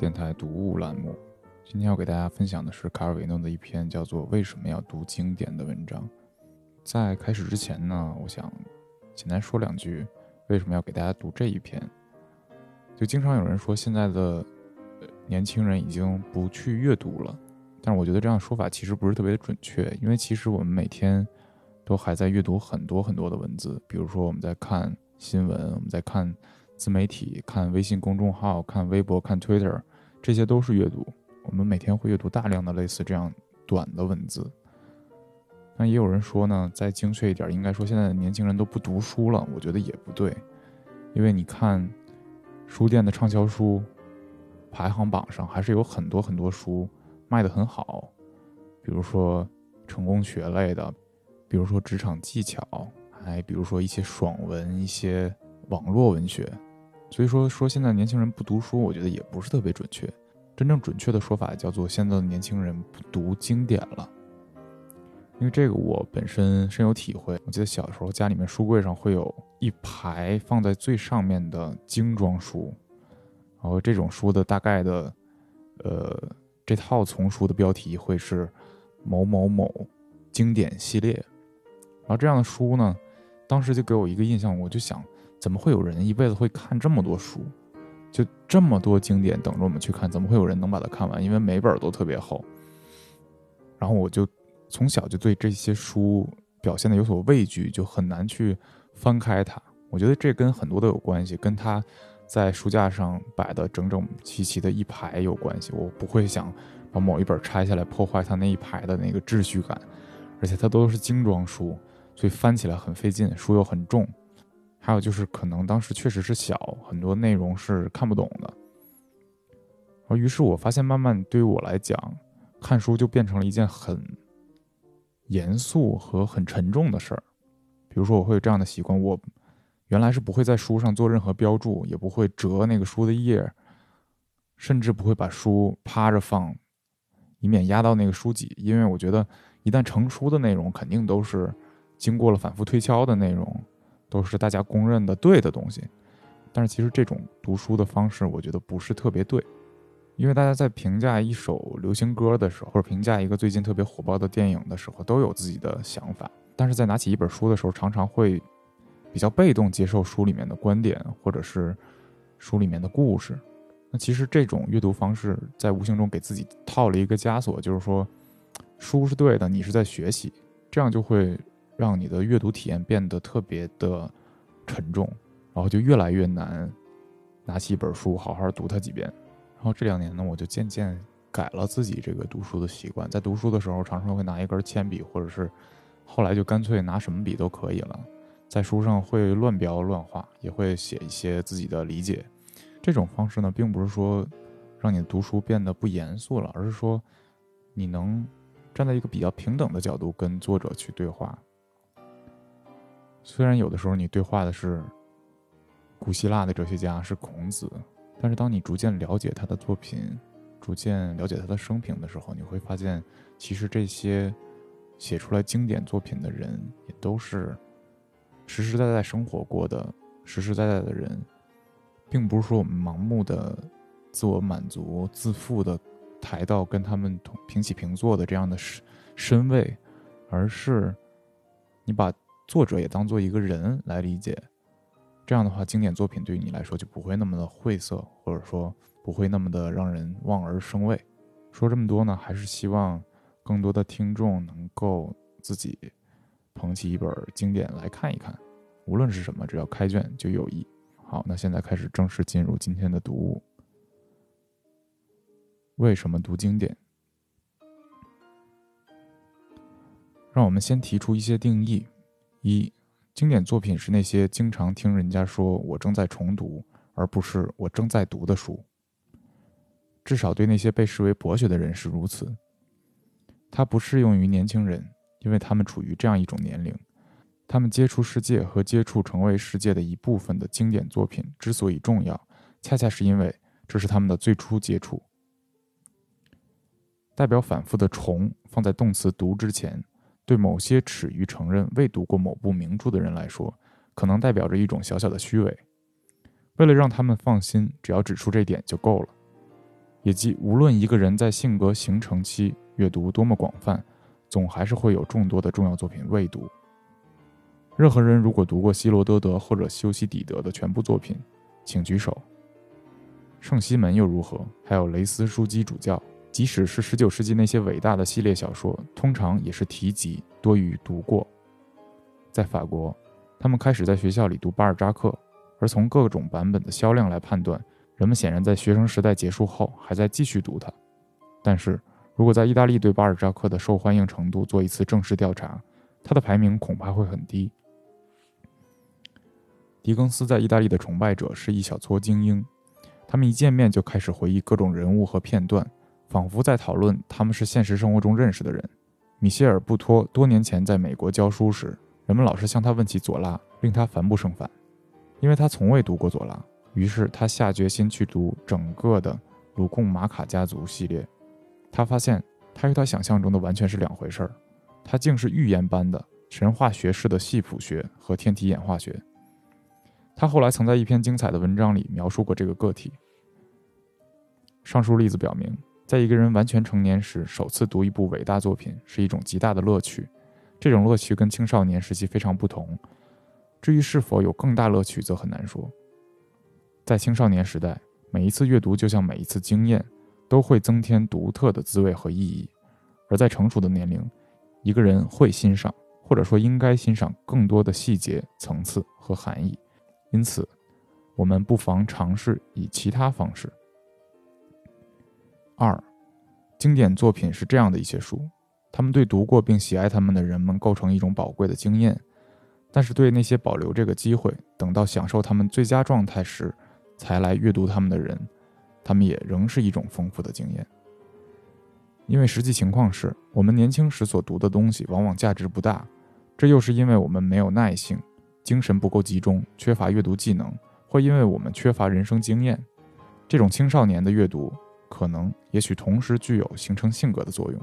电台读物栏目。今天要给大家分享的是卡尔维诺的一篇叫做《为什么要读经典》的文章。在开始之前呢，我想简单说两句，为什么要给大家读这一篇？就经常有人说现在的年轻人已经不去阅读了，但是我觉得这样说法其实不是特别的准确，因为其实我们每天都还在阅读很多很多的文字，比如说我们在看新闻，我们在看。自媒体看微信公众号、看微博、看 Twitter，这些都是阅读。我们每天会阅读大量的类似这样短的文字。但也有人说呢，再精确一点，应该说现在的年轻人都不读书了。我觉得也不对，因为你看书店的畅销书排行榜上，还是有很多很多书卖的很好，比如说成功学类的，比如说职场技巧，还比如说一些爽文、一些网络文学。所以说，说现在年轻人不读书，我觉得也不是特别准确。真正准确的说法叫做现在的年轻人不读经典了。因为这个我本身深有体会。我记得小时候家里面书柜上会有一排放在最上面的精装书，然后这种书的大概的，呃，这套丛书的标题会是某某某经典系列。然后这样的书呢，当时就给我一个印象，我就想。怎么会有人一辈子会看这么多书？就这么多经典等着我们去看，怎么会有人能把它看完？因为每本都特别厚。然后我就从小就对这些书表现的有所畏惧，就很难去翻开它。我觉得这跟很多都有关系，跟它在书架上摆的整整齐齐的一排有关系。我不会想把某一本拆下来破坏它那一排的那个秩序感，而且它都是精装书，所以翻起来很费劲，书又很重。还有就是，可能当时确实是小，很多内容是看不懂的。而于是我发现，慢慢对于我来讲，看书就变成了一件很严肃和很沉重的事儿。比如说，我会有这样的习惯：我原来是不会在书上做任何标注，也不会折那个书的页，甚至不会把书趴着放，以免压到那个书脊。因为我觉得，一旦成书的内容，肯定都是经过了反复推敲的内容。都是大家公认的对的东西，但是其实这种读书的方式，我觉得不是特别对，因为大家在评价一首流行歌的时候，或者评价一个最近特别火爆的电影的时候，都有自己的想法，但是在拿起一本书的时候，常常会比较被动接受书里面的观点，或者是书里面的故事。那其实这种阅读方式，在无形中给自己套了一个枷锁，就是说，书是对的，你是在学习，这样就会。让你的阅读体验变得特别的沉重，然后就越来越难拿起一本书好好读它几遍。然后这两年呢，我就渐渐改了自己这个读书的习惯，在读书的时候常常会拿一根铅笔，或者是后来就干脆拿什么笔都可以了，在书上会乱标乱画，也会写一些自己的理解。这种方式呢，并不是说让你读书变得不严肃了，而是说你能站在一个比较平等的角度跟作者去对话。虽然有的时候你对话的是古希腊的哲学家是孔子，但是当你逐渐了解他的作品，逐渐了解他的生平的时候，你会发现，其实这些写出来经典作品的人，也都是实实在在生活过的实实在在的人，并不是说我们盲目的自我满足、自负的抬到跟他们同平起平坐的这样的身身位，而是你把。作者也当做一个人来理解，这样的话，经典作品对于你来说就不会那么的晦涩，或者说不会那么的让人望而生畏。说这么多呢，还是希望更多的听众能够自己捧起一本经典来看一看，无论是什么，只要开卷就有益。好，那现在开始正式进入今天的读物。为什么读经典？让我们先提出一些定义。一，经典作品是那些经常听人家说我正在重读，而不是我正在读的书。至少对那些被视为博学的人是如此。它不适用于年轻人，因为他们处于这样一种年龄：他们接触世界和接触成为世界的一部分的经典作品之所以重要，恰恰是因为这是他们的最初接触。代表反复的“重”放在动词“读”之前。对某些耻于承认未读过某部名著的人来说，可能代表着一种小小的虚伪。为了让他们放心，只要指出这点就够了。也即无论一个人在性格形成期阅读多么广泛，总还是会有众多的重要作品未读。任何人如果读过希罗多德或者修昔底德的全部作品，请举手。圣西门又如何？还有雷斯书基主教，即使是十九世纪那些伟大的系列小说，通常也是提及多于读过。在法国，他们开始在学校里读巴尔扎克，而从各种版本的销量来判断，人们显然在学生时代结束后还在继续读它。但是如果在意大利对巴尔扎克的受欢迎程度做一次正式调查，他的排名恐怕会很低。狄更斯在意大利的崇拜者是一小撮精英。他们一见面就开始回忆各种人物和片段，仿佛在讨论他们是现实生活中认识的人。米歇尔·布托多年前在美国教书时，人们老是向他问起左拉，令他烦不胜烦，因为他从未读过左拉。于是他下决心去读整个的鲁贡马卡家族系列。他发现，他与他想象中的完全是两回事儿，他竟是预言般的神话学式的系谱学和天体演化学。他后来曾在一篇精彩的文章里描述过这个个体。上述例子表明，在一个人完全成年时，首次读一部伟大作品是一种极大的乐趣。这种乐趣跟青少年时期非常不同。至于是否有更大乐趣，则很难说。在青少年时代，每一次阅读就像每一次经验，都会增添独特的滋味和意义；而在成熟的年龄，一个人会欣赏，或者说应该欣赏更多的细节、层次和含义。因此，我们不妨尝试以其他方式。二，经典作品是这样的一些书，他们对读过并喜爱他们的人们构成一种宝贵的经验；但是对那些保留这个机会，等到享受他们最佳状态时才来阅读他们的人，他们也仍是一种丰富的经验。因为实际情况是我们年轻时所读的东西往往价值不大，这又是因为我们没有耐性。精神不够集中，缺乏阅读技能，或因为我们缺乏人生经验。这种青少年的阅读，可能也许同时具有形成性格的作用。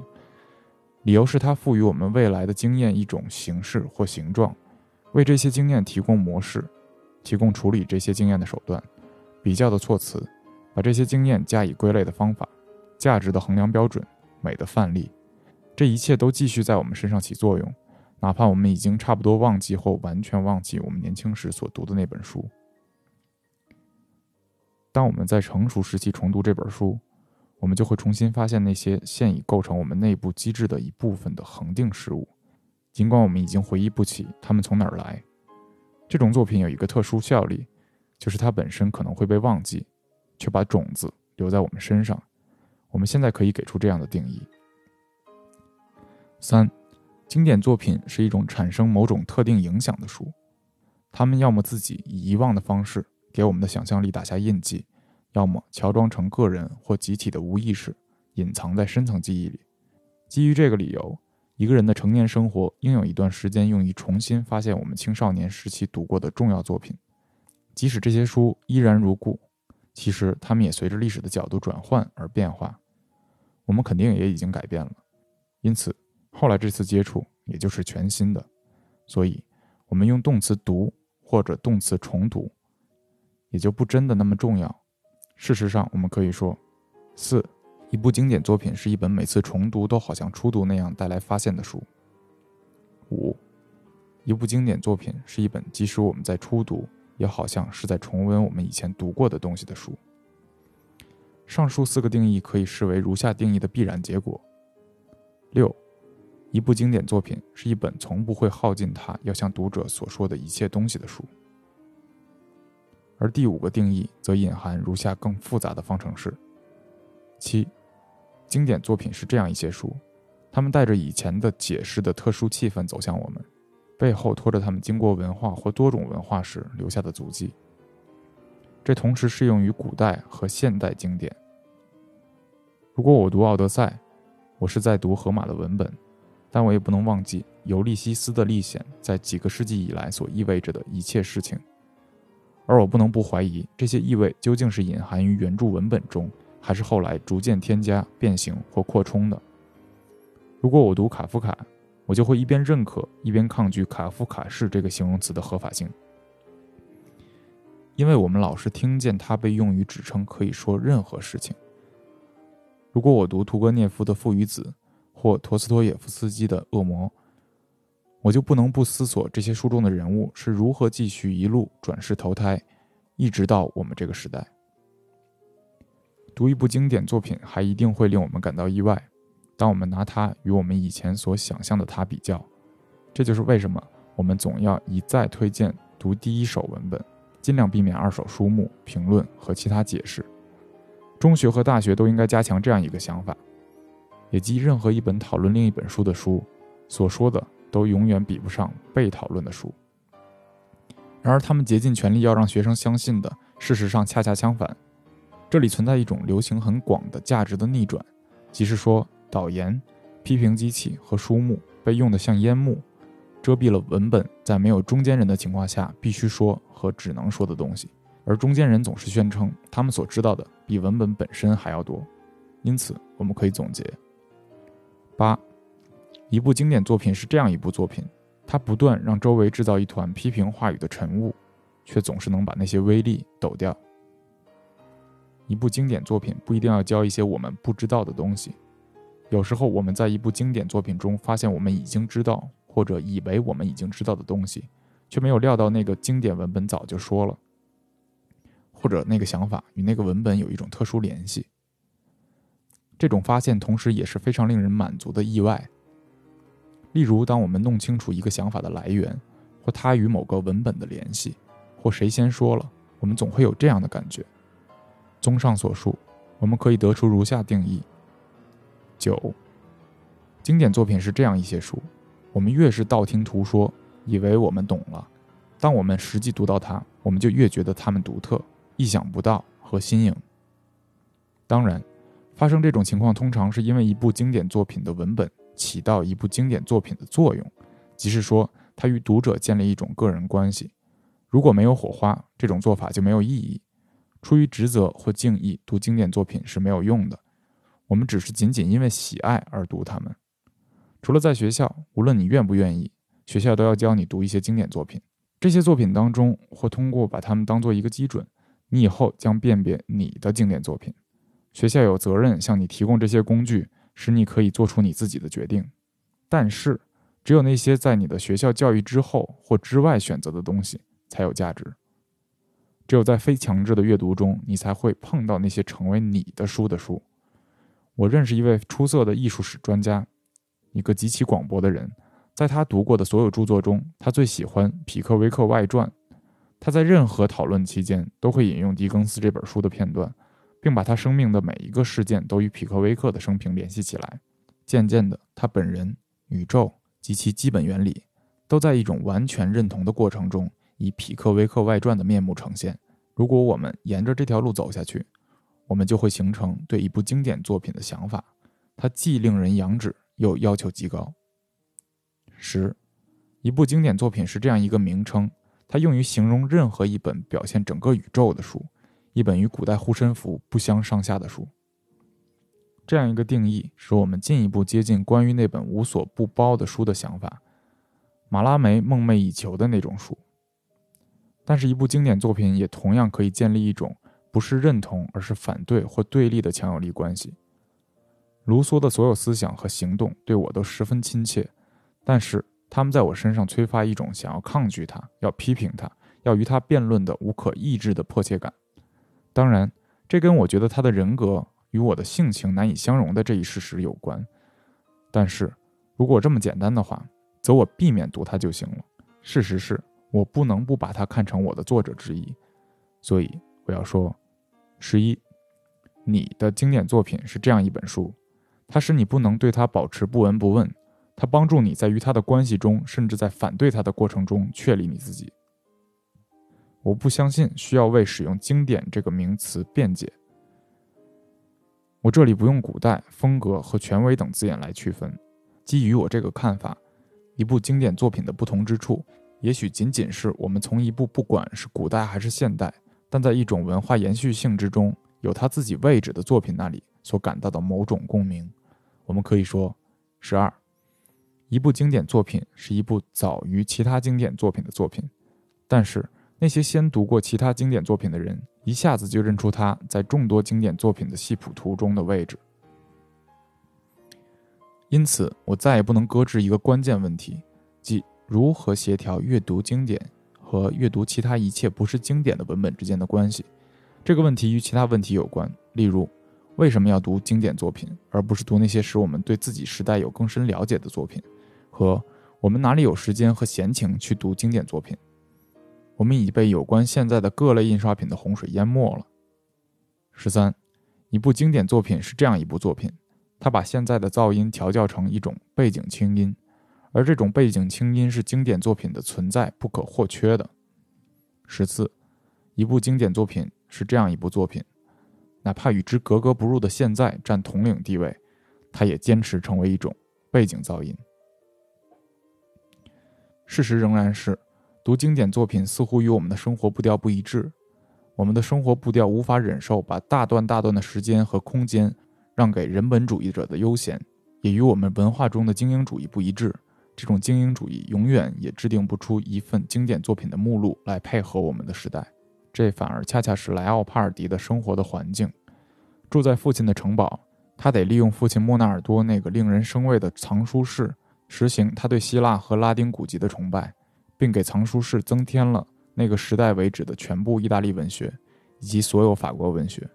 理由是它赋予我们未来的经验一种形式或形状，为这些经验提供模式，提供处理这些经验的手段，比较的措辞，把这些经验加以归类的方法，价值的衡量标准，美的范例，这一切都继续在我们身上起作用。哪怕我们已经差不多忘记或完全忘记我们年轻时所读的那本书，当我们在成熟时期重读这本书，我们就会重新发现那些现已构成我们内部机制的一部分的恒定事物，尽管我们已经回忆不起它们从哪儿来。这种作品有一个特殊效力，就是它本身可能会被忘记，却把种子留在我们身上。我们现在可以给出这样的定义：三。经典作品是一种产生某种特定影响的书，他们要么自己以遗忘的方式给我们的想象力打下印记，要么乔装成个人或集体的无意识，隐藏在深层记忆里。基于这个理由，一个人的成年生活应有一段时间用于重新发现我们青少年时期读过的重要作品，即使这些书依然如故，其实它们也随着历史的角度转换而变化。我们肯定也已经改变了，因此。后来这次接触也就是全新的，所以，我们用动词读或者动词重读，也就不真的那么重要。事实上，我们可以说，四，一部经典作品是一本每次重读都好像初读那样带来发现的书。五，一部经典作品是一本即使我们在初读，也好像是在重温我们以前读过的东西的书。上述四个定义可以视为如下定义的必然结果。六。一部经典作品是一本从不会耗尽它要向读者所说的一切东西的书。而第五个定义则隐含如下更复杂的方程式：七，经典作品是这样一些书，他们带着以前的解释的特殊气氛走向我们，背后拖着他们经过文化或多种文化时留下的足迹。这同时适用于古代和现代经典。如果我读《奥德赛》，我是在读荷马的文本。但我也不能忘记尤利西斯的历险在几个世纪以来所意味着的一切事情，而我不能不怀疑这些意味究竟是隐含于原著文本中，还是后来逐渐添加、变形或扩充的。如果我读卡夫卡，我就会一边认可，一边抗拒“卡夫卡式”这个形容词的合法性，因为我们老是听见它被用于指称可以说任何事情，如果我读屠格涅夫的《父与子》，或陀思妥耶夫斯基的《恶魔》，我就不能不思索这些书中的人物是如何继续一路转世投胎，一直到我们这个时代。读一部经典作品，还一定会令我们感到意外。当我们拿它与我们以前所想象的它比较，这就是为什么我们总要一再推荐读第一手文本，尽量避免二手书目评论和其他解释。中学和大学都应该加强这样一个想法，也即任何一本讨论另一本书的书，所说的都永远比不上被讨论的书。然而，他们竭尽全力要让学生相信的，事实上恰恰相反。这里存在一种流行很广的价值的逆转，即是说。导言、批评机器和书目被用得像烟幕，遮蔽了文本在没有中间人的情况下必须说和只能说的东西。而中间人总是宣称他们所知道的比文本本身还要多。因此，我们可以总结：八，一部经典作品是这样一部作品，它不断让周围制造一团批评话语的晨雾，却总是能把那些威力抖掉。一部经典作品不一定要教一些我们不知道的东西。有时候我们在一部经典作品中发现我们已经知道或者以为我们已经知道的东西，却没有料到那个经典文本早就说了，或者那个想法与那个文本有一种特殊联系。这种发现同时也是非常令人满足的意外。例如，当我们弄清楚一个想法的来源，或它与某个文本的联系，或谁先说了，我们总会有这样的感觉。综上所述，我们可以得出如下定义。九，经典作品是这样一些书，我们越是道听途说，以为我们懂了，当我们实际读到它，我们就越觉得它们独特、意想不到和新颖。当然，发生这种情况通常是因为一部经典作品的文本起到一部经典作品的作用，即是说，它与读者建立一种个人关系。如果没有火花，这种做法就没有意义。出于职责或敬意读经典作品是没有用的。我们只是仅仅因为喜爱而读它们。除了在学校，无论你愿不愿意，学校都要教你读一些经典作品。这些作品当中，或通过把它们当做一个基准，你以后将辨别你的经典作品。学校有责任向你提供这些工具，使你可以做出你自己的决定。但是，只有那些在你的学校教育之后或之外选择的东西才有价值。只有在非强制的阅读中，你才会碰到那些成为你的书的书。我认识一位出色的艺术史专家，一个极其广博的人。在他读过的所有著作中，他最喜欢《匹克威克外传》。他在任何讨论期间都会引用狄更斯这本书的片段，并把他生命的每一个事件都与匹克威克的生平联系起来。渐渐的，他本人、宇宙及其基本原理，都在一种完全认同的过程中，以《匹克威克外传》的面目呈现。如果我们沿着这条路走下去，我们就会形成对一部经典作品的想法，它既令人仰止，又要求极高。十，一部经典作品是这样一个名称，它用于形容任何一本表现整个宇宙的书，一本与古代护身符不相上下的书。这样一个定义，使我们进一步接近关于那本无所不包的书的想法，马拉梅梦寐以求的那种书。但是，一部经典作品也同样可以建立一种。不是认同，而是反对或对立的强有力关系。卢梭的所有思想和行动对我都十分亲切，但是他们在我身上催发一种想要抗拒他、要批评他、要与他辩论的无可抑制的迫切感。当然，这跟我觉得他的人格与我的性情难以相容的这一事实有关。但是，如果这么简单的话，则我避免读他就行了。事实是我不能不把他看成我的作者之一，所以我要说。十一，你的经典作品是这样一本书，它使你不能对它保持不闻不问，它帮助你在与它的关系中，甚至在反对它的过程中确立你自己。我不相信需要为使用“经典”这个名词辩解。我这里不用古代、风格和权威等字眼来区分。基于我这个看法，一部经典作品的不同之处，也许仅仅是我们从一部不管是古代还是现代。但在一种文化延续性之中，有他自己位置的作品那里所感到的某种共鸣，我们可以说，十二，一部经典作品是一部早于其他经典作品的作品，但是那些先读过其他经典作品的人，一下子就认出它在众多经典作品的系谱图中的位置。因此，我再也不能搁置一个关键问题，即如何协调阅读经典和阅读其他一切不是经典的文本之间的关系。这个问题与其他问题有关，例如，为什么要读经典作品，而不是读那些使我们对自己时代有更深了解的作品？和我们哪里有时间和闲情去读经典作品？我们已被有关现在的各类印刷品的洪水淹没了。十三，一部经典作品是这样一部作品。它把现在的噪音调教成一种背景清音，而这种背景清音是经典作品的存在不可或缺的。十四，一部经典作品是这样一部作品，哪怕与之格格不入的现在占统领地位，它也坚持成为一种背景噪音。事实仍然是，读经典作品似乎与我们的生活步调不一致，我们的生活步调无法忍受把大段大段的时间和空间。让给人本主义者的悠闲，也与我们文化中的精英主义不一致。这种精英主义永远也制定不出一份经典作品的目录来配合我们的时代。这反而恰恰是莱奥帕尔迪的生活的环境。住在父亲的城堡，他得利用父亲莫纳尔多那个令人生畏的藏书室，实行他对希腊和拉丁古籍的崇拜，并给藏书室增添了那个时代为止的全部意大利文学，以及所有法国文学。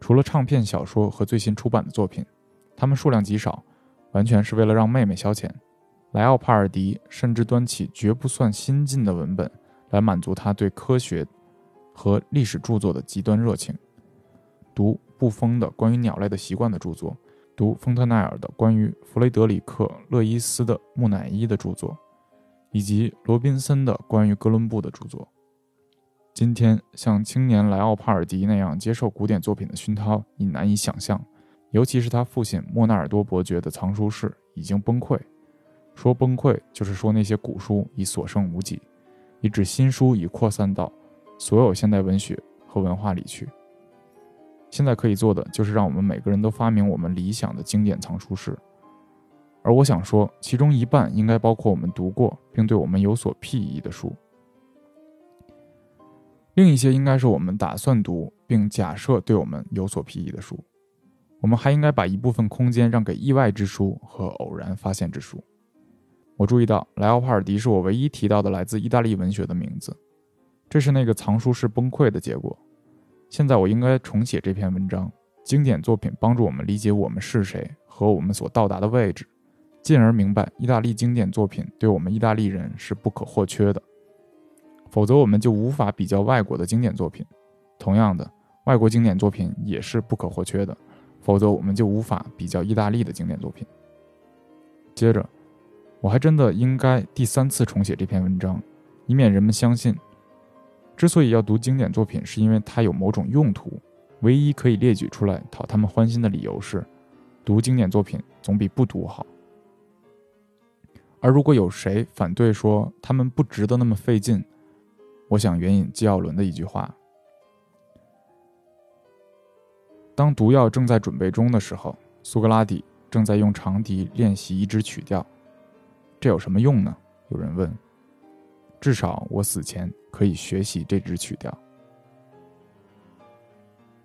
除了唱片、小说和最新出版的作品，它们数量极少，完全是为了让妹妹消遣。莱奥帕尔迪甚至端起绝不算新进的文本，来满足他对科学和历史著作的极端热情。读布丰的关于鸟类的习惯的著作，读丰特奈尔的关于弗雷德里克·勒伊斯的木乃伊的著作，以及罗宾森的关于哥伦布的著作。今天，像青年莱奥帕尔迪那样接受古典作品的熏陶，已难以想象。尤其是他父亲莫纳尔多伯爵的藏书室已经崩溃。说崩溃，就是说那些古书已所剩无几，以致新书已扩散到所有现代文学和文化里去。现在可以做的，就是让我们每个人都发明我们理想的经典藏书室。而我想说，其中一半应该包括我们读过并对我们有所裨益的书。另一些应该是我们打算读并假设对我们有所裨益的书。我们还应该把一部分空间让给意外之书和偶然发现之书。我注意到莱奥帕尔迪是我唯一提到的来自意大利文学的名字，这是那个藏书室崩溃的结果。现在我应该重写这篇文章。经典作品帮助我们理解我们是谁和我们所到达的位置，进而明白意大利经典作品对我们意大利人是不可或缺的。否则，我们就无法比较外国的经典作品。同样的，外国经典作品也是不可或缺的。否则，我们就无法比较意大利的经典作品。接着，我还真的应该第三次重写这篇文章，以免人们相信，之所以要读经典作品，是因为它有某种用途。唯一可以列举出来讨他们欢心的理由是，读经典作品总比不读好。而如果有谁反对说他们不值得那么费劲，我想援引纪奥伦的一句话：“当毒药正在准备中的时候，苏格拉底正在用长笛练习一支曲调。这有什么用呢？”有人问。“至少我死前可以学习这支曲调。”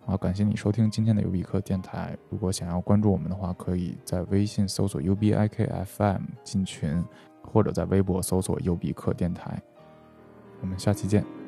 好，感谢你收听今天的 U B 课电台。如果想要关注我们的话，可以在微信搜索 U B I K F M 进群，或者在微博搜索 U B 课电台。我们下期见。